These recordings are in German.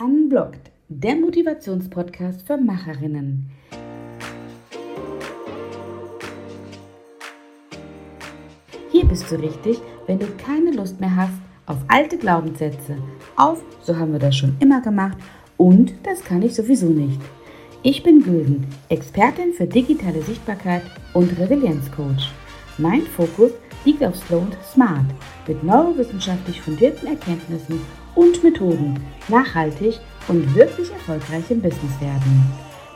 Unblocked, der Motivationspodcast für Macherinnen. Hier bist du richtig, wenn du keine Lust mehr hast auf alte Glaubenssätze, auf so haben wir das schon immer gemacht und das kann ich sowieso nicht. Ich bin Gülden, Expertin für digitale Sichtbarkeit und Resilienzcoach. Mein Fokus liegt auf Slow und Smart mit neurowissenschaftlich fundierten Erkenntnissen und Methoden nachhaltig und wirklich erfolgreich im Business werden.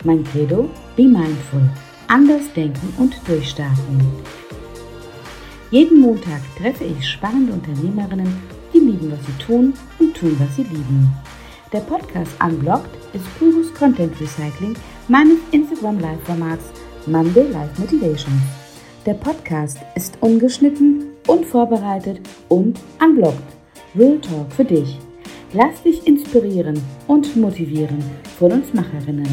Mein Credo, be mindful, anders denken und durchstarten. Jeden Montag treffe ich spannende Unternehmerinnen, die lieben, was sie tun und tun, was sie lieben. Der Podcast Unblocked ist pures Content Recycling meines Instagram Live-Formats Monday Live Motivation. Der Podcast ist ungeschnitten, unvorbereitet und unblocked. Real Talk für dich. Lass dich inspirieren und motivieren von uns Macherinnen.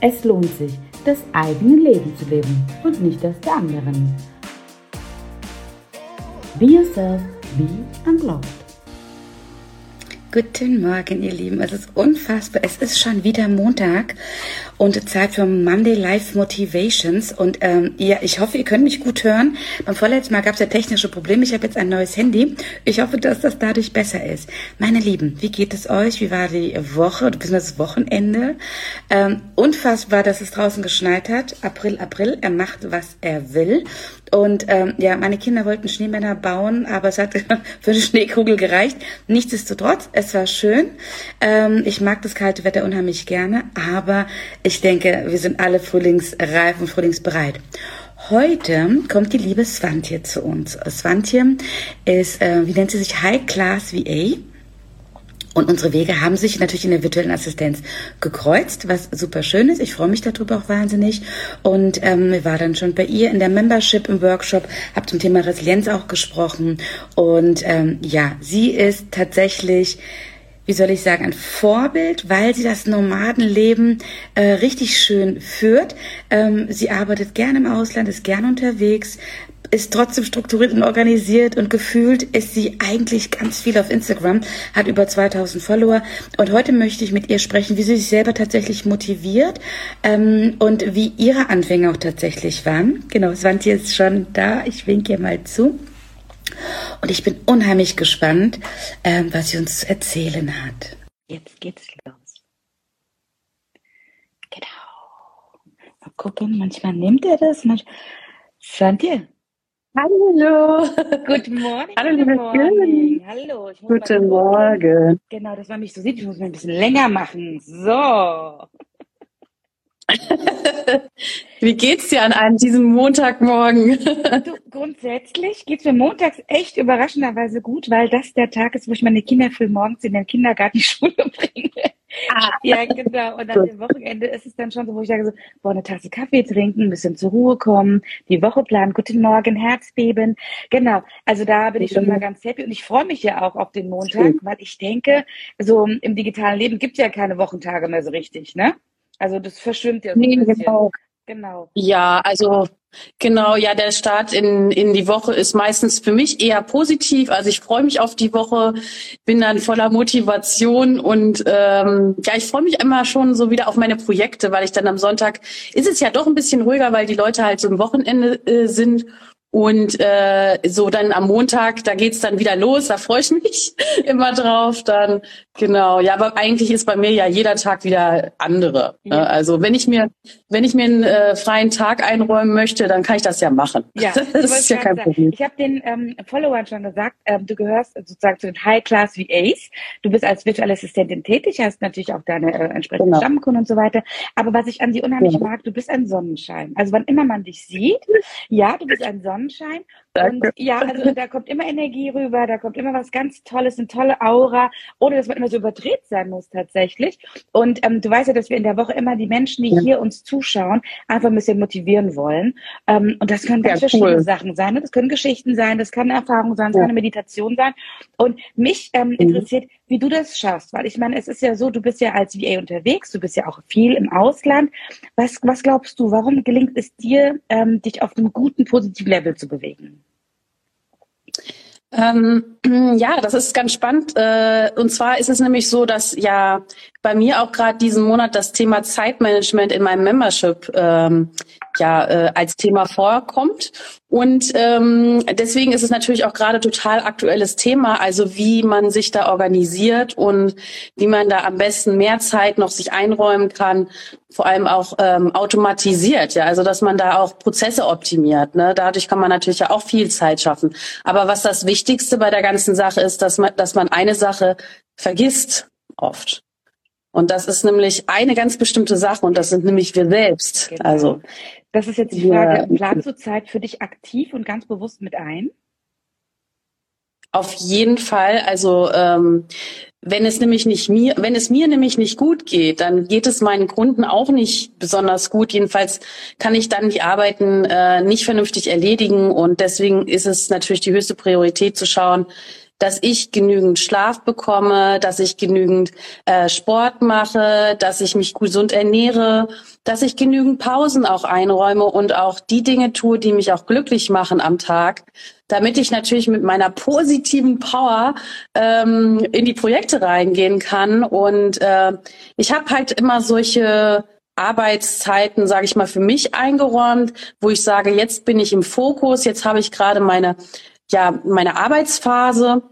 Es lohnt sich, das eigene Leben zu leben und nicht das der anderen. Be yourself, be unblocked. Guten Morgen, ihr Lieben. Es ist unfassbar. Es ist schon wieder Montag und Zeit für Monday Live Motivations. Und ähm, ja, ich hoffe, ihr könnt mich gut hören. Beim vorletzten Mal gab es ja technische Probleme. Ich habe jetzt ein neues Handy. Ich hoffe, dass das dadurch besser ist. Meine Lieben, wie geht es euch? Wie war die Woche, bzw. das Wochenende? Ähm, unfassbar, dass es draußen geschneit hat. April, April. Er macht, was er will. Und ähm, ja, meine Kinder wollten Schneemänner bauen, aber es hat für eine Schneekugel gereicht. Nichtsdestotrotz, es war schön. Ähm, ich mag das kalte Wetter unheimlich gerne, aber denke, wir sind alle frühlingsreif und frühlingsbereit. Heute kommt die liebe Svantje zu uns. Svantje ist, äh, wie nennt sie sich, High Class VA. Und unsere Wege haben sich natürlich in der virtuellen Assistenz gekreuzt, was super schön ist. Ich freue mich darüber auch wahnsinnig. Und ähm, war dann schon bei ihr in der Membership im Workshop, habe zum Thema Resilienz auch gesprochen. Und ähm, ja, sie ist tatsächlich wie soll ich sagen, ein Vorbild, weil sie das Nomadenleben äh, richtig schön führt. Ähm, sie arbeitet gerne im Ausland, ist gerne unterwegs, ist trotzdem strukturiert und organisiert und gefühlt ist sie eigentlich ganz viel auf Instagram, hat über 2000 Follower und heute möchte ich mit ihr sprechen, wie sie sich selber tatsächlich motiviert ähm, und wie ihre Anfänge auch tatsächlich waren. Genau, Svante ist schon da, ich winke ihr mal zu. Und ich bin unheimlich gespannt, ähm, was sie uns zu erzählen hat. Jetzt geht's los. Genau. Mal gucken, manchmal nimmt er das, manchmal. Hallo. Guten Morgen. Hallo, liebe Morgen. Hallo. Ich muss Guten Morgen. Genau, dass man mich so sieht. Ich muss mich ein bisschen länger machen. So. Wie geht's dir an einem diesem Montagmorgen? du, grundsätzlich geht's mir montags echt überraschenderweise gut, weil das der Tag ist, wo ich meine Kinder früh morgens in den Kindergarten die Schule bringe. Ah. Ja, genau. Und an dem Wochenende ist es dann schon so, wo ich sage so, boah, eine Tasse Kaffee trinken, ein bisschen zur Ruhe kommen, die Woche planen, guten Morgen, Herzbeben. Genau. Also da bin ich schon mal ganz happy und ich freue mich ja auch auf den Montag, weil ich denke, so im digitalen Leben gibt es ja keine Wochentage mehr so richtig, ne? Also das verschwimmt ja so nee, ein bisschen. Genau. Genau. Ja, also genau, ja, der Start in, in die Woche ist meistens für mich eher positiv. Also ich freue mich auf die Woche, bin dann voller Motivation und ähm, ja, ich freue mich immer schon so wieder auf meine Projekte, weil ich dann am Sonntag ist es ja doch ein bisschen ruhiger, weil die Leute halt so im Wochenende äh, sind und äh, so dann am Montag, da geht's dann wieder los, da freue ich mich immer drauf. Dann genau, ja, aber eigentlich ist bei mir ja jeder Tag wieder andere. Ne? Ja. Also wenn ich mir, wenn ich mir einen äh, freien Tag einräumen möchte, dann kann ich das ja machen. Ja, das ist ja kein sagen. Problem. Ich habe den ähm, Followern schon gesagt, ähm, du gehörst sozusagen zu den High Class VAs. Du bist als virtuelle Assistentin tätig, hast natürlich auch deine äh, entsprechenden genau. Stammkunden und so weiter. Aber was ich an dir unheimlich ja. mag, du bist ein Sonnenschein. Also wann immer man dich sieht, ja, du bist ein Sonnenschein Sonnenschein. Und ja, also da kommt immer Energie rüber, da kommt immer was ganz Tolles, eine tolle Aura, ohne dass man immer so überdreht sein muss tatsächlich. Und ähm, du weißt ja, dass wir in der Woche immer die Menschen, die ja. hier uns zuschauen, einfach ein bisschen motivieren wollen. Ähm, und das können ganz ja, verschiedene cool. Sachen sein. Ne? Das können Geschichten sein, das kann eine Erfahrung sein, das ja. kann eine Meditation sein. Und mich ähm, mhm. interessiert, wie du das schaffst, weil ich meine, es ist ja so, du bist ja als VA unterwegs, du bist ja auch viel im Ausland. Was, was glaubst du, warum gelingt es dir, ähm, dich auf einem guten, positiven Level zu bewegen? Ähm, ja, das ist ganz spannend. Äh, und zwar ist es nämlich so, dass ja bei mir auch gerade diesen Monat das Thema Zeitmanagement in meinem Membership ähm, ja äh, als Thema vorkommt. Und ähm, deswegen ist es natürlich auch gerade total aktuelles Thema, also wie man sich da organisiert und wie man da am besten mehr Zeit noch sich einräumen kann, vor allem auch ähm, automatisiert, ja, also dass man da auch Prozesse optimiert. Ne? Dadurch kann man natürlich ja auch viel Zeit schaffen. Aber was das Wichtigste bei der ganzen Sache ist, dass man, dass man eine Sache vergisst oft. Und das ist nämlich eine ganz bestimmte Sache und das sind nämlich wir selbst. Genau. Also das ist jetzt die Frage, ja. planst du Zeit für dich aktiv und ganz bewusst mit ein? Auf jeden Fall. Also ähm, wenn es nämlich nicht mir, wenn es mir nämlich nicht gut geht, dann geht es meinen Kunden auch nicht besonders gut. Jedenfalls kann ich dann die Arbeiten äh, nicht vernünftig erledigen und deswegen ist es natürlich die höchste Priorität zu schauen, dass ich genügend Schlaf bekomme, dass ich genügend äh, Sport mache, dass ich mich gesund ernähre, dass ich genügend Pausen auch einräume und auch die Dinge tue, die mich auch glücklich machen am Tag, damit ich natürlich mit meiner positiven Power ähm, in die Projekte reingehen kann. Und äh, ich habe halt immer solche Arbeitszeiten, sage ich mal, für mich eingeräumt, wo ich sage, jetzt bin ich im Fokus, jetzt habe ich gerade meine ja meine Arbeitsphase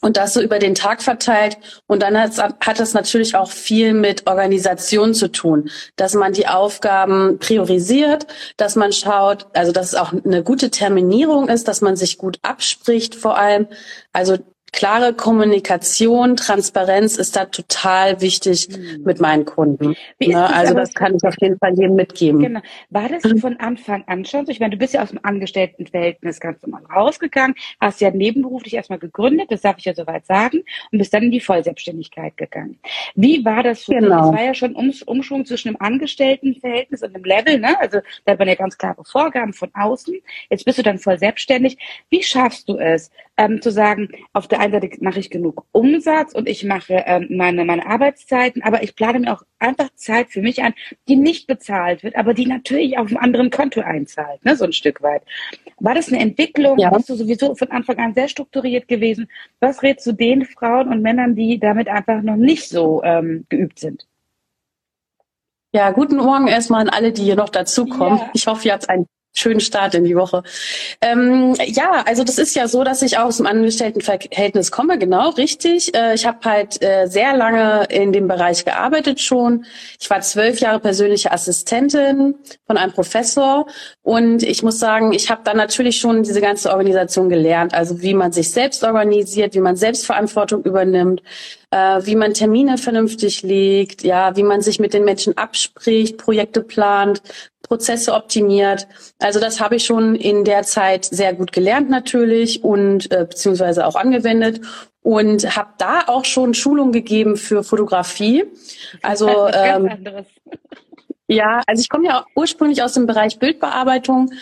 und das so über den Tag verteilt. Und dann hat, das natürlich auch viel mit Organisation zu tun, dass man die Aufgaben priorisiert, dass man schaut, also dass es auch eine gute Terminierung ist, dass man sich gut abspricht vor allem. Also klare Kommunikation, Transparenz ist da total wichtig mhm. mit meinen Kunden. Ne? Also das kann ich auf jeden Fall jedem mitgeben. Genau. War das von Anfang an schon so? Ich meine, du bist ja aus dem Angestelltenverhältnis ganz normal rausgegangen, hast ja nebenberuflich erstmal gegründet, das darf ich ja soweit sagen, und bist dann in die Vollselbstständigkeit gegangen. Wie war das für genau. dich? Es war ja schon um, Umschwung zwischen dem Angestelltenverhältnis und dem Level, ne? Also da hat man ja ganz klare Vorgaben von außen. Jetzt bist du dann voll selbstständig. Wie schaffst du es, ähm, zu sagen, auf der einen Seite mache ich genug Umsatz und ich mache ähm, meine, meine Arbeitszeiten, aber ich plane mir auch einfach Zeit für mich ein, die nicht bezahlt wird, aber die natürlich auf einem anderen Konto einzahlt, ne, so ein Stück weit. War das eine Entwicklung? Ja. Bist du sowieso von Anfang an sehr strukturiert gewesen? Was rätst du den Frauen und Männern, die damit einfach noch nicht so ähm, geübt sind? Ja, guten Morgen erstmal an alle, die hier noch dazukommen. Ja. Ich hoffe, ihr habt einen schönen Start in die Woche. Ähm, ja, also das ist ja so, dass ich auch aus dem Angestelltenverhältnis komme, genau, richtig. Äh, ich habe halt äh, sehr lange in dem Bereich gearbeitet schon. Ich war zwölf Jahre persönliche Assistentin von einem Professor und ich muss sagen, ich habe dann natürlich schon diese ganze Organisation gelernt, also wie man sich selbst organisiert, wie man Selbstverantwortung übernimmt, äh, wie man Termine vernünftig legt, ja, wie man sich mit den Menschen abspricht, Projekte plant, Prozesse optimiert. Also das habe ich schon in der Zeit sehr gut gelernt natürlich und äh, beziehungsweise auch angewendet und habe da auch schon Schulung gegeben für Fotografie. Also ähm, ja, also ich komme ja ursprünglich aus dem Bereich Bildbearbeitung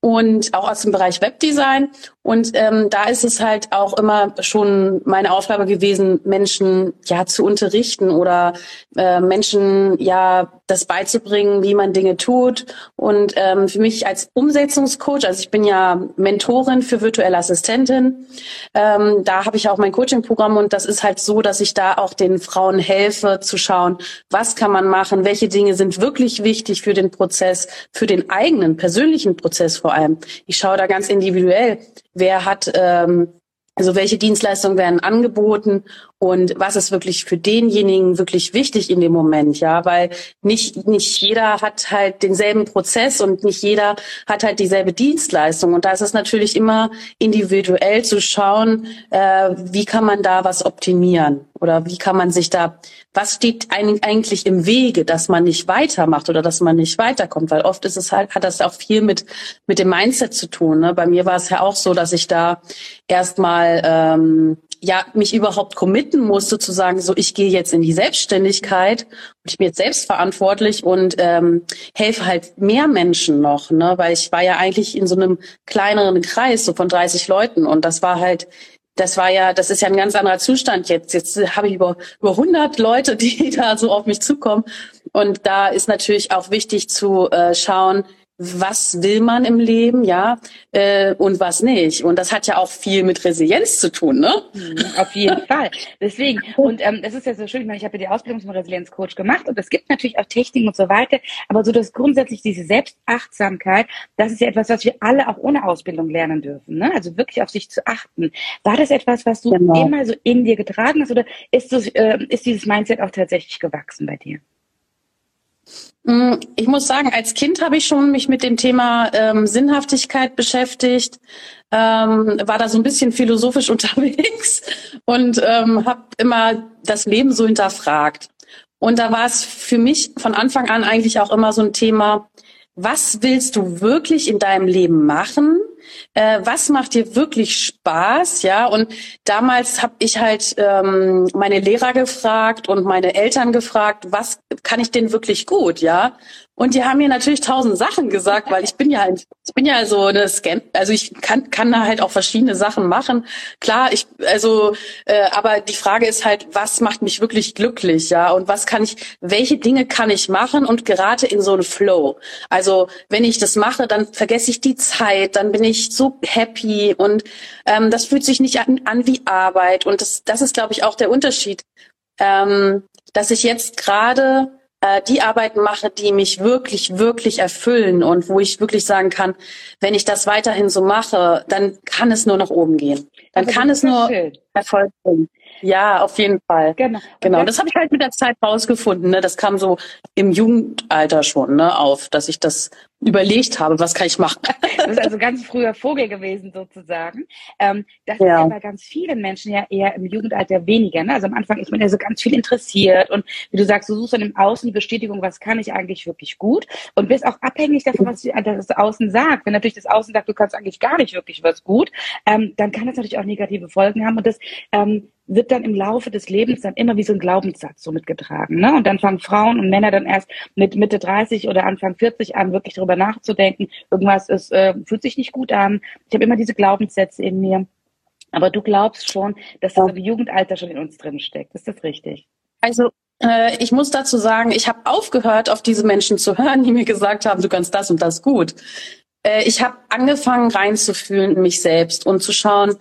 und auch aus dem Bereich Webdesign und ähm, da ist es halt auch immer schon meine Aufgabe gewesen, Menschen ja zu unterrichten oder äh, Menschen ja das beizubringen, wie man Dinge tut. Und ähm, für mich als Umsetzungscoach, also ich bin ja Mentorin für virtuelle Assistentin, ähm, da habe ich auch mein Coaching-Programm und das ist halt so, dass ich da auch den Frauen helfe zu schauen, was kann man machen, welche Dinge sind wirklich wichtig für den Prozess, für den eigenen persönlichen Prozess vor allem. Ich schaue da ganz individuell wer hat, ähm, also welche Dienstleistungen werden angeboten und was ist wirklich für denjenigen wirklich wichtig in dem Moment, ja, weil nicht nicht jeder hat halt denselben Prozess und nicht jeder hat halt dieselbe Dienstleistung und da ist es natürlich immer individuell zu schauen, äh, wie kann man da was optimieren oder wie kann man sich da was steht eigentlich im Wege, dass man nicht weitermacht oder dass man nicht weiterkommt, weil oft ist es halt hat das auch viel mit mit dem Mindset zu tun. Ne? Bei mir war es ja auch so, dass ich da erstmal ähm, ja mich überhaupt committen muss, sozusagen so, ich gehe jetzt in die Selbstständigkeit und ich bin jetzt selbstverantwortlich und ähm, helfe halt mehr Menschen noch, ne? Weil ich war ja eigentlich in so einem kleineren Kreis, so von 30 Leuten und das war halt das war ja, das ist ja ein ganz anderer Zustand jetzt. Jetzt habe ich über, über 100 Leute, die da so auf mich zukommen. Und da ist natürlich auch wichtig zu äh, schauen, was will man im Leben, ja, äh, und was nicht. Und das hat ja auch viel mit Resilienz zu tun, ne? Mhm, auf jeden Fall. Deswegen, und ähm, das ist ja so schön, ich meine, ich habe ja die Ausbildung zum Resilienzcoach gemacht und es gibt natürlich auch Techniken und so weiter, aber so dass grundsätzlich diese Selbstachtsamkeit, das ist ja etwas, was wir alle auch ohne Ausbildung lernen dürfen, ne? Also wirklich auf sich zu achten. War das etwas, was du genau. immer so in dir getragen hast oder ist, das, äh, ist dieses Mindset auch tatsächlich gewachsen bei dir? Mm, ich muss sagen, als Kind habe ich schon mich mit dem Thema ähm, Sinnhaftigkeit beschäftigt, ähm, war da so ein bisschen philosophisch unterwegs und ähm, habe immer das Leben so hinterfragt. Und da war es für mich von Anfang an eigentlich auch immer so ein Thema, was willst du wirklich in deinem Leben machen? Äh, was macht dir wirklich Spaß? Ja, und damals habe ich halt ähm, meine Lehrer gefragt und meine Eltern gefragt, was kann ich denn wirklich gut? Ja, und die haben mir natürlich tausend Sachen gesagt, weil ich bin ja halt, ich bin ja so eine Scan, also ich kann kann da halt auch verschiedene Sachen machen. Klar, ich also, äh, aber die Frage ist halt, was macht mich wirklich glücklich, ja? Und was kann ich, welche Dinge kann ich machen und gerate in so einen Flow. Also wenn ich das mache, dann vergesse ich die Zeit, dann bin ich so happy und ähm, das fühlt sich nicht an, an wie Arbeit. Und das das ist, glaube ich, auch der Unterschied, ähm, dass ich jetzt gerade äh, die Arbeiten mache, die mich wirklich, wirklich erfüllen und wo ich wirklich sagen kann, wenn ich das weiterhin so mache, dann kann es nur nach oben gehen. Dann kann es nur schön. Erfolg bringen. Ja, auf jeden Fall. Genau. Genau. Das habe ich halt mit der Zeit rausgefunden. Ne? Das kam so im Jugendalter schon ne, auf, dass ich das überlegt habe, was kann ich machen. Das ist also ganz früher Vogel gewesen sozusagen. Ähm, das ja. ist ja bei ganz vielen Menschen ja eher im Jugendalter weniger. Ne? Also am Anfang ist man ja so ganz viel interessiert und wie du sagst, du suchst dann im Außen die Bestätigung, was kann ich eigentlich wirklich gut und bist auch abhängig davon, was das Außen sagt. Wenn natürlich das Außen sagt, du kannst eigentlich gar nicht wirklich was gut, ähm, dann kann das natürlich auch negative Folgen haben und das ähm, wird dann im Laufe des Lebens dann immer wie so ein Glaubenssatz so mitgetragen. Ne? Und dann fangen Frauen und Männer dann erst mit Mitte 30 oder Anfang 40 an, wirklich darüber nachzudenken, irgendwas ist, äh, fühlt sich nicht gut an. Ich habe immer diese Glaubenssätze in mir. Aber du glaubst schon, dass das im Jugendalter schon in uns drin steckt. Ist das richtig? Also äh, ich muss dazu sagen, ich habe aufgehört, auf diese Menschen zu hören, die mir gesagt haben, du kannst das und das gut. Äh, ich habe angefangen reinzufühlen in mich selbst und zu schauen,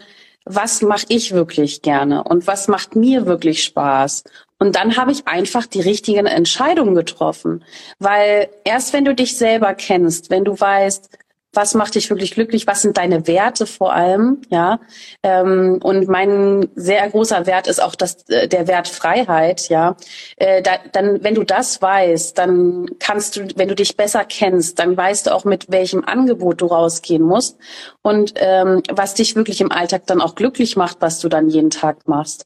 was mache ich wirklich gerne und was macht mir wirklich Spaß. Und dann habe ich einfach die richtigen Entscheidungen getroffen. Weil erst wenn du dich selber kennst, wenn du weißt, was macht dich wirklich glücklich, was sind deine Werte vor allem, ja. Ähm, und mein sehr großer Wert ist auch das, äh, der Wert Freiheit, ja. Äh, da, dann, wenn du das weißt, dann kannst du, wenn du dich besser kennst, dann weißt du auch, mit welchem Angebot du rausgehen musst und ähm, was dich wirklich im Alltag dann auch glücklich macht, was du dann jeden Tag machst.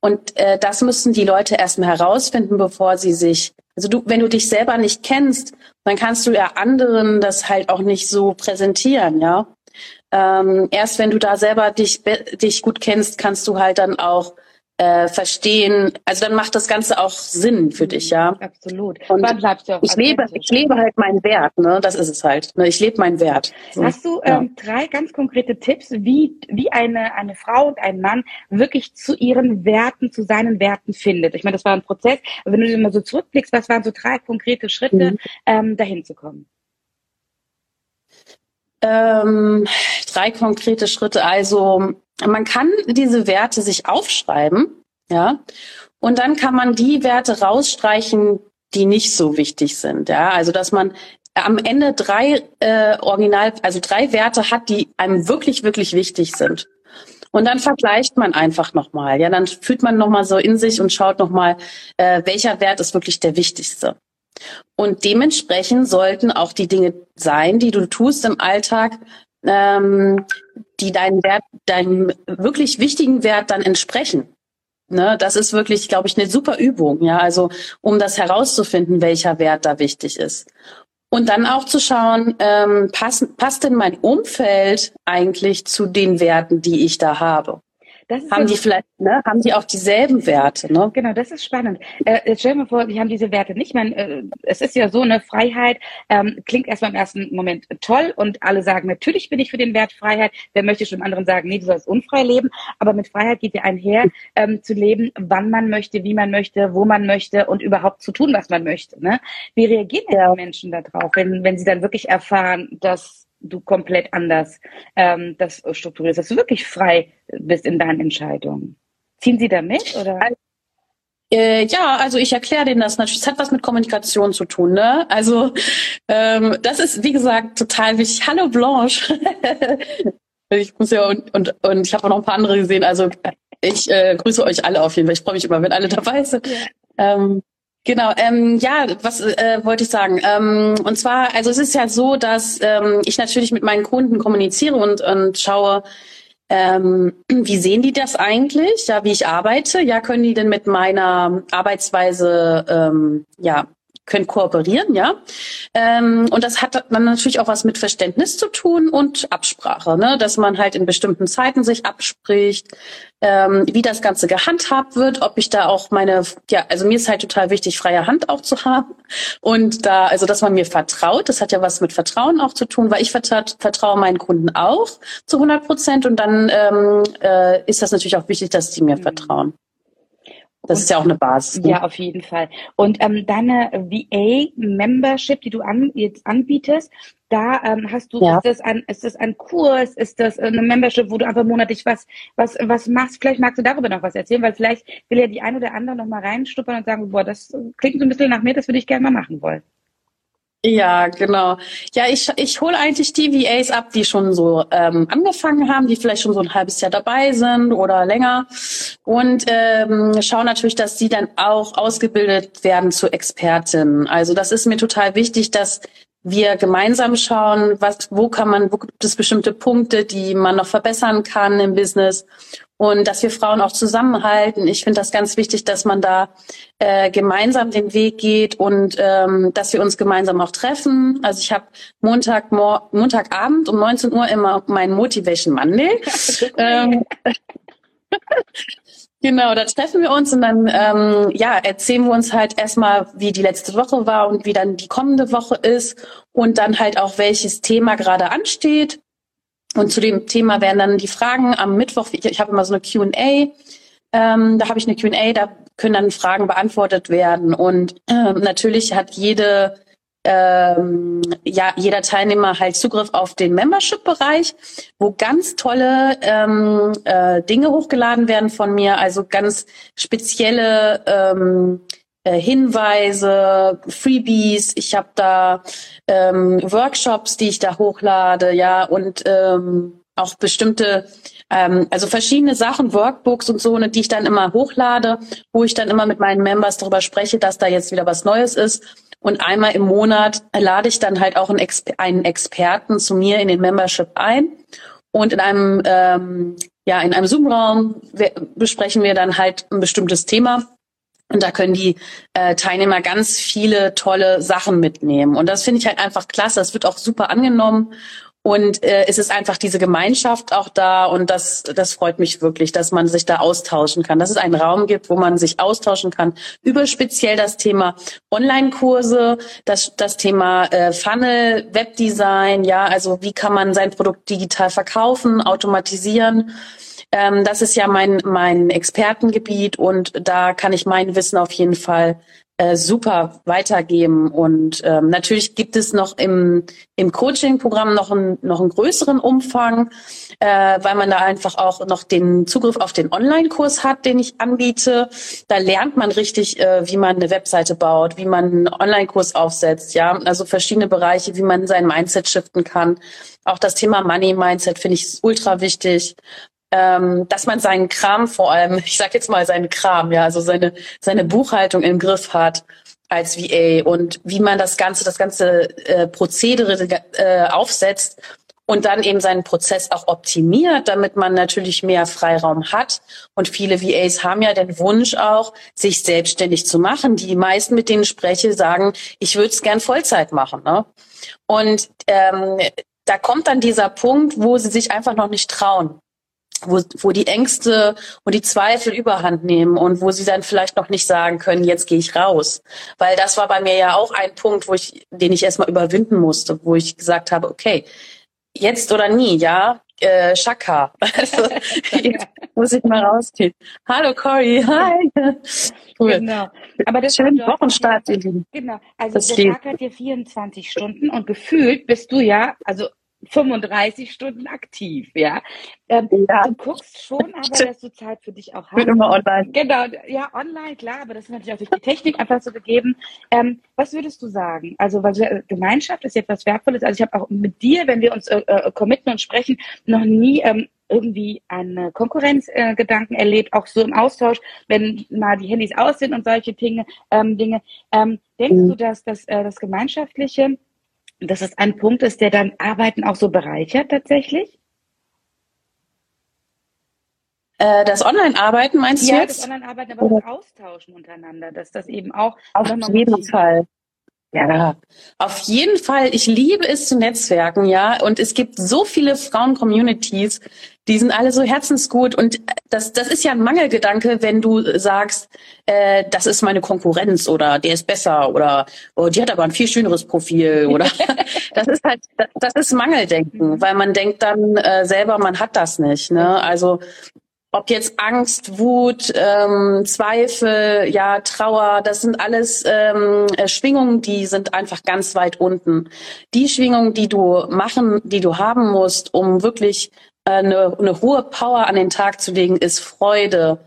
Und äh, das müssen die Leute erstmal herausfinden, bevor sie sich also du, wenn du dich selber nicht kennst, dann kannst du ja anderen das halt auch nicht so präsentieren, ja. Ähm, erst wenn du da selber dich, dich gut kennst, kannst du halt dann auch äh, verstehen. Also dann macht das Ganze auch Sinn für dich, ja. Absolut. Und ich lebe, ich lebe halt meinen Wert, ne? Das ist es halt. Ne? Ich lebe meinen Wert. So. Hast du ähm, ja. drei ganz konkrete Tipps, wie wie eine eine Frau und ein Mann wirklich zu ihren Werten, zu seinen Werten findet? Ich meine, das war ein Prozess. Aber wenn du dir mal so zurückblickst, was waren so drei konkrete Schritte, mhm. ähm, dahin zu kommen? Ähm, drei konkrete Schritte. Also man kann diese Werte sich aufschreiben, ja, und dann kann man die Werte rausstreichen, die nicht so wichtig sind, ja. Also dass man am Ende drei äh, Original, also drei Werte hat, die einem wirklich, wirklich wichtig sind. Und dann vergleicht man einfach nochmal. Ja, dann fühlt man nochmal so in sich und schaut nochmal, äh, welcher Wert ist wirklich der wichtigste. Und dementsprechend sollten auch die Dinge sein, die du tust im Alltag, ähm, die deinen Wert, deinem wirklich wichtigen Wert dann entsprechen. Ne, das ist wirklich, glaube ich, eine super Übung, ja, also um das herauszufinden, welcher Wert da wichtig ist. Und dann auch zu schauen, ähm, passt, passt denn mein Umfeld eigentlich zu den Werten, die ich da habe? Haben die vielleicht, ne, haben die auch dieselben Werte, ne? Genau, das ist spannend. Äh, stell dir mal vor, die haben diese Werte nicht. Ich meine, äh, es ist ja so eine Freiheit, ähm, klingt erstmal im ersten Moment toll und alle sagen, natürlich bin ich für den Wert Freiheit. Wer möchte schon anderen sagen, nee, du sollst unfrei leben. Aber mit Freiheit geht ja einher, ähm, zu leben, wann man möchte, wie man möchte, wo man möchte und überhaupt zu tun, was man möchte. Ne? Wie reagieren ja. die Menschen darauf, wenn, wenn sie dann wirklich erfahren, dass du komplett anders ähm, das strukturierst, dass du wirklich frei bist in deinen Entscheidungen. Ziehen sie da mit oder? Äh, ja, also ich erkläre denen das natürlich. Es hat was mit Kommunikation zu tun, ne? Also ähm, das ist wie gesagt total wichtig. Hallo Blanche. ich muss ja und und und ich habe auch noch ein paar andere gesehen. Also ich äh, grüße euch alle auf jeden Fall. Ich freue mich immer, wenn alle dabei sind. Ja. Ähm, Genau, ähm, ja, was äh, wollte ich sagen? Ähm, und zwar, also es ist ja so, dass ähm, ich natürlich mit meinen Kunden kommuniziere und, und schaue, ähm, wie sehen die das eigentlich? Ja, wie ich arbeite? Ja, können die denn mit meiner Arbeitsweise ähm, ja können kooperieren, ja. Ähm, und das hat dann natürlich auch was mit Verständnis zu tun und Absprache, ne? dass man halt in bestimmten Zeiten sich abspricht, ähm, wie das Ganze gehandhabt wird, ob ich da auch meine, ja, also mir ist halt total wichtig, freie Hand auch zu haben. Und da, also dass man mir vertraut, das hat ja was mit Vertrauen auch zu tun, weil ich vertra vertraue meinen Kunden auch zu 100 Prozent und dann ähm, äh, ist das natürlich auch wichtig, dass die mir mhm. vertrauen. Das ist ja auch eine Basis. Ne? Ja, auf jeden Fall. Und ähm, deine VA-Membership, die du an, jetzt anbietest, da ähm, hast du, ja. ist, das ein, ist das ein Kurs, ist das eine Membership, wo du einfach monatlich was, was, was machst? Vielleicht magst du darüber noch was erzählen, weil vielleicht will ja die eine oder andere noch mal reinstuppern und sagen, boah, das klingt so ein bisschen nach mir, das würde ich gerne mal machen wollen. Ja, genau. Ja, ich, ich hole eigentlich die VAs ab, die schon so ähm, angefangen haben, die vielleicht schon so ein halbes Jahr dabei sind oder länger. Und ähm, schaue natürlich, dass sie dann auch ausgebildet werden zu Expertinnen. Also das ist mir total wichtig, dass wir gemeinsam schauen, was, wo kann man, wo gibt es bestimmte Punkte, die man noch verbessern kann im Business und dass wir Frauen auch zusammenhalten. Ich finde das ganz wichtig, dass man da äh, gemeinsam den Weg geht und ähm, dass wir uns gemeinsam auch treffen. Also ich habe Montag, Montagabend um 19 Uhr immer mein Motivation Monday. ähm, Genau, da treffen wir uns und dann ähm, ja, erzählen wir uns halt erstmal, wie die letzte Woche war und wie dann die kommende Woche ist und dann halt auch, welches Thema gerade ansteht. Und zu dem Thema werden dann die Fragen am Mittwoch, ich, ich habe immer so eine QA, ähm, da habe ich eine QA, da können dann Fragen beantwortet werden. Und äh, natürlich hat jede ähm, ja, jeder Teilnehmer halt Zugriff auf den Membership-Bereich, wo ganz tolle ähm, äh, Dinge hochgeladen werden von mir, also ganz spezielle ähm, äh, Hinweise, Freebies. Ich habe da ähm, Workshops, die ich da hochlade, ja, und ähm, auch bestimmte, ähm, also verschiedene Sachen, Workbooks und so, ne, die ich dann immer hochlade, wo ich dann immer mit meinen Members darüber spreche, dass da jetzt wieder was Neues ist. Und einmal im Monat lade ich dann halt auch einen, Exper einen Experten zu mir in den Membership ein. Und in einem, ähm, ja, in einem Zoom-Raum besprechen wir dann halt ein bestimmtes Thema. Und da können die äh, Teilnehmer ganz viele tolle Sachen mitnehmen. Und das finde ich halt einfach klasse. Das wird auch super angenommen. Und äh, es ist einfach diese Gemeinschaft auch da und das, das freut mich wirklich, dass man sich da austauschen kann, dass es einen Raum gibt, wo man sich austauschen kann über speziell das Thema Online-Kurse, das, das Thema äh, Funnel, Webdesign, ja, also wie kann man sein Produkt digital verkaufen, automatisieren. Ähm, das ist ja mein, mein Expertengebiet und da kann ich mein Wissen auf jeden Fall äh, super weitergeben. Und ähm, natürlich gibt es noch im, im Coaching-Programm noch, ein, noch einen größeren Umfang, äh, weil man da einfach auch noch den Zugriff auf den Online-Kurs hat, den ich anbiete. Da lernt man richtig, äh, wie man eine Webseite baut, wie man einen Online-Kurs aufsetzt, ja, also verschiedene Bereiche, wie man sein Mindset shiften kann. Auch das Thema Money Mindset finde ich ultra wichtig ähm, dass man seinen Kram vor allem, ich sage jetzt mal seinen Kram, ja, also seine seine Buchhaltung im Griff hat als VA und wie man das ganze das ganze äh, Prozedere äh, aufsetzt und dann eben seinen Prozess auch optimiert, damit man natürlich mehr Freiraum hat. Und viele VAs haben ja den Wunsch auch, sich selbstständig zu machen. Die meisten, mit denen ich spreche, sagen, ich würde es gern Vollzeit machen. Ne? Und ähm, da kommt dann dieser Punkt, wo sie sich einfach noch nicht trauen wo, wo die Ängste und die Zweifel überhand nehmen und wo sie dann vielleicht noch nicht sagen können, jetzt gehe ich raus. Weil das war bei mir ja auch ein Punkt, wo ich, den ich erstmal überwinden musste, wo ich gesagt habe, okay, jetzt oder nie, ja, äh, Shaka. Also, jetzt muss ich mal rausgehen. Hallo Cory, hi. Cool. Genau. Aber das Schönen Wochenstart, Genau. Also das der Tag hat dir 24 Stunden und gefühlt bist du ja, also 35 Stunden aktiv, ja. Ähm, ja. Du guckst schon, aber dass du Zeit für dich auch hast. Ich bin immer online. Genau, ja, online, klar, aber das ist natürlich auch durch die Technik einfach so gegeben. Ähm, was würdest du sagen? Also, weil äh, Gemeinschaft ist ja etwas Wertvolles. Also ich habe auch mit dir, wenn wir uns äh, äh, committen und sprechen, noch nie ähm, irgendwie einen Konkurrenzgedanken äh, erlebt, auch so im Austausch, wenn mal die Handys aus sind und solche Dinge. Ähm, Dinge. Ähm, denkst mhm. du, dass das, äh, das Gemeinschaftliche dass es ein Punkt ist, der dann Arbeiten auch so bereichert tatsächlich? Äh, das Online-Arbeiten meinst ja, du jetzt? Ja, das Online-Arbeiten, aber das Austauschen untereinander, dass das eben auch... Auf jeden Fall. Ja, auf jeden Fall. Ich liebe es zu netzwerken, ja. Und es gibt so viele Frauen-Communities, die sind alle so herzensgut. Und das, das ist ja ein Mangelgedanke, wenn du sagst, äh, das ist meine Konkurrenz oder der ist besser oder oh, die hat aber ein viel schöneres Profil oder das ist halt, das ist Mangeldenken, mhm. weil man denkt dann äh, selber, man hat das nicht. Ne? Also ob jetzt Angst, Wut, ähm, Zweifel, ja, Trauer, das sind alles ähm, äh, Schwingungen, die sind einfach ganz weit unten. Die Schwingungen, die du machen, die du haben musst, um wirklich eine, eine hohe Power an den Tag zu legen, ist Freude,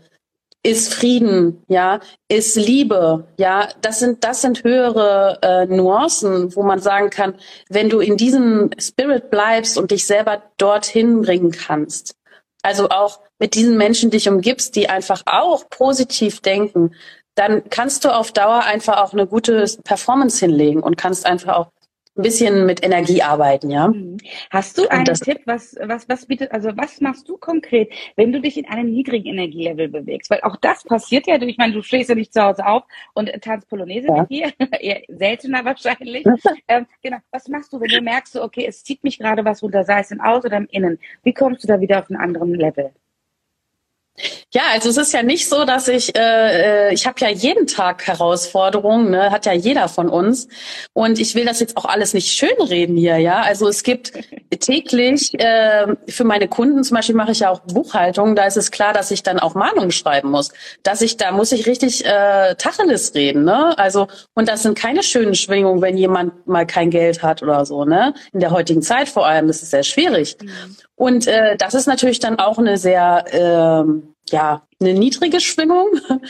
ist Frieden, ja, ist Liebe, ja, das sind das sind höhere äh, Nuancen, wo man sagen kann, wenn du in diesem Spirit bleibst und dich selber dorthin bringen kannst, also auch mit diesen Menschen dich umgibst, die einfach auch positiv denken, dann kannst du auf Dauer einfach auch eine gute Performance hinlegen und kannst einfach auch ein bisschen mit Energie arbeiten, ja. Mhm. Hast du einen Tipp, was, was, was bietet, also was machst du konkret, wenn du dich in einem niedrigen Energielevel bewegst? Weil auch das passiert ja, ich meine, du stehst ja nicht zu Hause auf und tanzt Polonaise ja. mit dir, eher seltener wahrscheinlich. ähm, genau. Was machst du, wenn du merkst, okay, es zieht mich gerade was runter, sei es im Aus oder im Innen? Wie kommst du da wieder auf einen anderen Level? Ja, also es ist ja nicht so, dass ich, äh, äh, ich habe ja jeden Tag Herausforderungen, ne? hat ja jeder von uns. Und ich will das jetzt auch alles nicht schönreden hier, ja. Also es gibt täglich äh, für meine Kunden, zum Beispiel mache ich ja auch Buchhaltung, da ist es klar, dass ich dann auch Mahnungen schreiben muss. Dass ich, da muss ich richtig äh, Tacheles reden, ne? Also, und das sind keine schönen Schwingungen, wenn jemand mal kein Geld hat oder so, ne? In der heutigen Zeit vor allem, das ist sehr schwierig. Mhm. Und äh, das ist natürlich dann auch eine sehr, ähm, ja, eine niedrige Schwingung.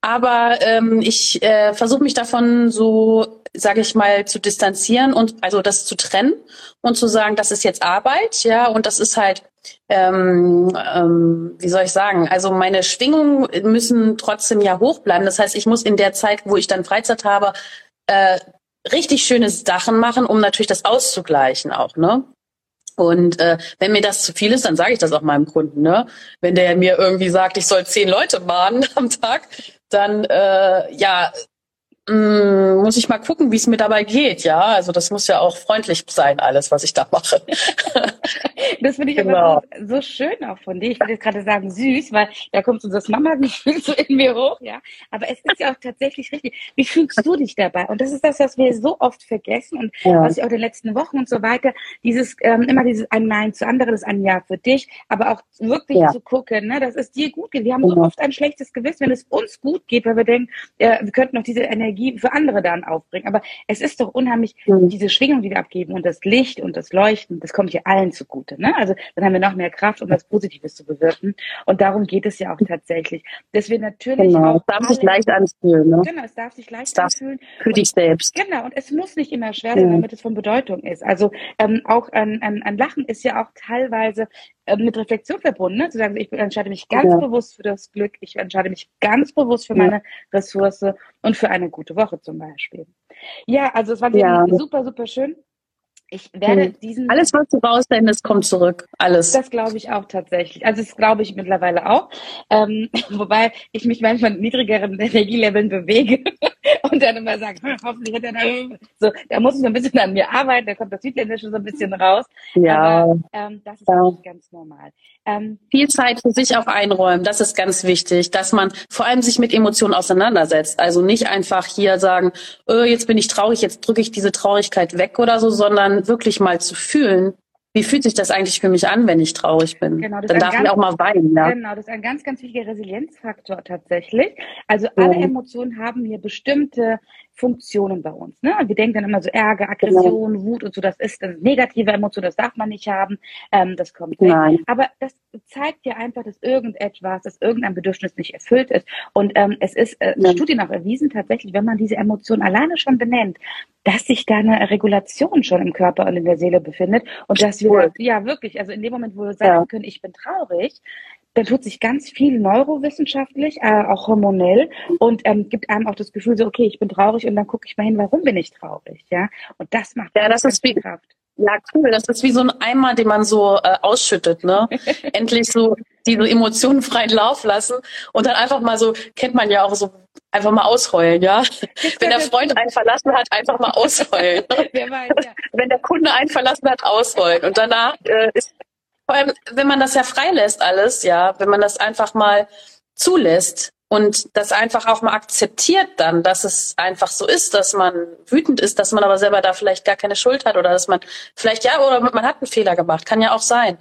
Aber ähm, ich äh, versuche mich davon so, sage ich mal, zu distanzieren und also das zu trennen und zu sagen, das ist jetzt Arbeit, ja, und das ist halt, ähm, ähm, wie soll ich sagen, also meine Schwingungen müssen trotzdem ja hoch bleiben. Das heißt, ich muss in der Zeit, wo ich dann Freizeit habe, äh, richtig schöne Sachen machen, um natürlich das auszugleichen auch, ne? Und äh, wenn mir das zu viel ist, dann sage ich das auch meinem Kunden. Ne? Wenn der mir irgendwie sagt, ich soll zehn Leute mahnen am Tag, dann äh, ja, Mm, muss ich mal gucken, wie es mir dabei geht, ja. Also das muss ja auch freundlich sein, alles, was ich da mache. das finde ich genau. so, so, schön auch von dir. Ich wollte jetzt gerade sagen süß, weil da kommt so das Mama-Gefühl so in mir hoch, ja. Aber es ist ja auch tatsächlich richtig. Wie fühlst du dich dabei? Und das ist das, was wir so oft vergessen und ja. was ich auch in den letzten Wochen und so weiter, dieses, ähm, immer dieses ein Nein zu anderen ist ein Ja für dich, aber auch wirklich ja. zu gucken, ne, dass es dir gut geht. Wir haben so genau. oft ein schlechtes Gewissen, wenn es uns gut geht, weil wir denken, äh, wir könnten noch diese Energie Energie für andere dann aufbringen. Aber es ist doch unheimlich, mhm. diese Schwingung, die wir abgeben und das Licht und das Leuchten, das kommt ja allen zugute. Ne? Also dann haben wir noch mehr Kraft, um was Positives zu bewirken. Und darum geht es ja auch tatsächlich. Dass wir natürlich genau. auch. Es darf sich leicht anfühlen. Ne? Genau, es darf sich leicht darf anfühlen. Für dich selbst. Genau, und es muss nicht immer schwer sein, mhm. damit es von Bedeutung ist. Also ähm, auch ein, ein, ein Lachen ist ja auch teilweise äh, mit Reflexion verbunden, ne? zu sagen, ich entscheide mich ganz ja. bewusst für das Glück, ich entscheide mich ganz bewusst für meine Ressource und für eine gute Woche zum Beispiel. Ja, also es war ja. super, super schön. Ich werde hm. diesen. Alles, was du raussendest, kommt zurück. Alles. Das glaube ich auch tatsächlich. Also das glaube ich mittlerweile auch. Ähm, wobei ich mich manchmal in niedrigeren Energieleveln bewege und dann immer sagt, hm, hoffentlich hat er da, so, da muss ich noch ein bisschen an mir arbeiten, da kommt das Südländische so ein bisschen raus. Ja. Aber ähm, das ist ja. ganz normal. Ähm, Viel Zeit für sich auch einräumen, das ist ganz wichtig, dass man vor allem sich mit Emotionen auseinandersetzt. Also nicht einfach hier sagen, oh, jetzt bin ich traurig, jetzt drücke ich diese Traurigkeit weg oder so, sondern wirklich mal zu fühlen, wie fühlt sich das eigentlich für mich an, wenn ich traurig bin? Genau, Dann darf ganz, ich auch mal weinen. Ja? Genau, das ist ein ganz, ganz wichtiger Resilienzfaktor tatsächlich. Also alle mhm. Emotionen haben hier bestimmte Funktionen bei uns. Ne? Wir denken dann immer so Ärger, Aggression, genau. Wut und so, das ist eine negative Emotion, das darf man nicht haben, ähm, das kommt weg. Nein. Aber das zeigt ja einfach, dass irgendetwas, dass irgendein Bedürfnis nicht erfüllt ist. Und ähm, es ist äh, ja. Studien auch erwiesen, tatsächlich, wenn man diese Emotion alleine schon benennt, dass sich da eine Regulation schon im Körper und in der Seele befindet und dass wir, ja wirklich, also in dem Moment, wo wir sagen ja. können, ich bin traurig, da tut sich ganz viel neurowissenschaftlich, äh, auch hormonell und ähm, gibt einem auch das Gefühl so, okay, ich bin traurig und dann gucke ich mal hin, warum bin ich traurig, ja? Und das macht ja, das ist viel Kraft. Ja, cool. Das ist wie so ein Eimer, den man so äh, ausschüttet, ne? Endlich so diese Emotionen freien Lauf lassen und dann einfach mal so, kennt man ja auch so, einfach mal ausheulen, ja? Wenn der Freund einen verlassen hat, einfach mal ausheulen. Wenn der Kunde einen verlassen hat, ausheulen. Und danach äh, ist vor allem, wenn man das ja freilässt alles, ja, wenn man das einfach mal zulässt und das einfach auch mal akzeptiert dann, dass es einfach so ist, dass man wütend ist, dass man aber selber da vielleicht gar keine Schuld hat oder dass man vielleicht ja oder man hat einen Fehler gemacht, kann ja auch sein.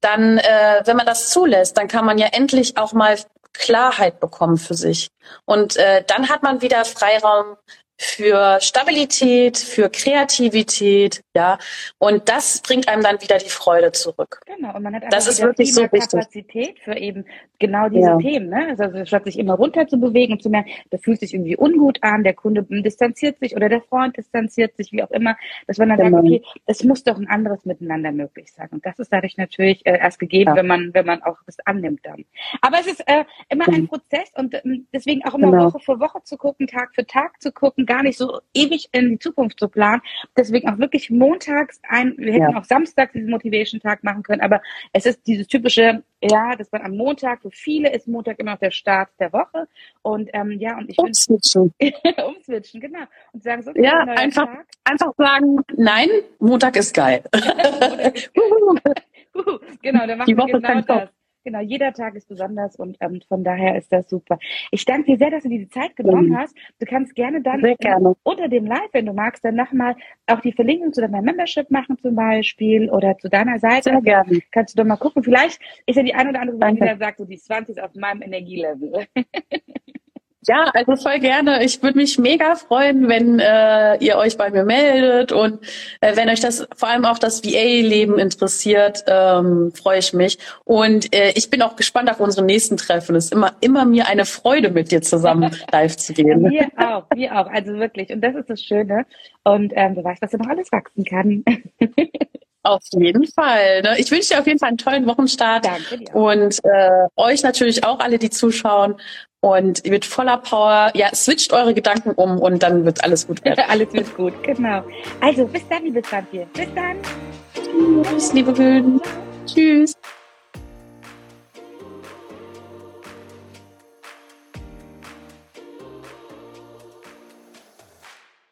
Dann, äh, wenn man das zulässt, dann kann man ja endlich auch mal Klarheit bekommen für sich. Und äh, dann hat man wieder Freiraum für Stabilität, für Kreativität, ja. Und das bringt einem dann wieder die Freude zurück. Genau. Und man hat das ist wirklich so wichtig. Kapazität für eben genau diese ja. Themen, ne? Also statt sich immer runter zu bewegen und zu merken, das fühlt sich irgendwie ungut an, der Kunde distanziert sich oder der Freund distanziert sich, wie auch immer, dass man dann genau. sagt, okay, es muss doch ein anderes Miteinander möglich sein. Und das ist dadurch natürlich äh, erst gegeben, ja. wenn man, wenn man auch das annimmt dann. Aber es ist äh, immer mhm. ein Prozess und äh, deswegen auch immer genau. Woche für Woche zu gucken, Tag für Tag zu gucken, gar nicht so ewig in die Zukunft zu planen. Deswegen auch wirklich montags ein, wir hätten ja. auch samstags diesen Motivation-Tag machen können, aber es ist dieses typische, ja, dass man am Montag, für viele ist Montag immer noch der Start der Woche. Und ähm, ja, und ich umswitchen. umswitchen, genau. Und sagen so, ja, einfach, Tag. einfach sagen, nein, Montag ist geil. Montag ist geil. genau, dann machen wir genau das. Genau, jeder Tag ist besonders und ähm, von daher ist das super. Ich danke dir sehr, dass du dir die Zeit genommen mhm. hast. Du kannst gerne dann gerne. unter dem Live, wenn du magst, dann nochmal auch die Verlinkung zu deiner Membership machen zum Beispiel oder zu deiner Seite. Sehr gerne. Kannst du doch mal gucken. Vielleicht ist ja die eine oder andere, die sagt, so die 20 ist auf meinem Energielevel. Ja, also voll gerne. Ich würde mich mega freuen, wenn äh, ihr euch bei mir meldet und äh, wenn euch das vor allem auch das VA-Leben interessiert, ähm, freue ich mich. Und äh, ich bin auch gespannt auf unsere nächsten Treffen. Es ist immer, immer mir eine Freude, mit dir zusammen live zu gehen. Wir auch, wir auch. Also wirklich. Und das ist das Schöne. Und ähm, du weißt, dass du noch alles wachsen kann. Auf jeden Fall. Ne? Ich wünsche dir auf jeden Fall einen tollen Wochenstart. Danke dir. Und äh, euch natürlich auch alle, die zuschauen. Und mit voller Power, ja, switcht eure Gedanken um und dann wird alles gut werden. alles wird gut, genau. Also bis dann, liebe Santje. Bis dann. Tschüss, liebe Wilden. Tschüss.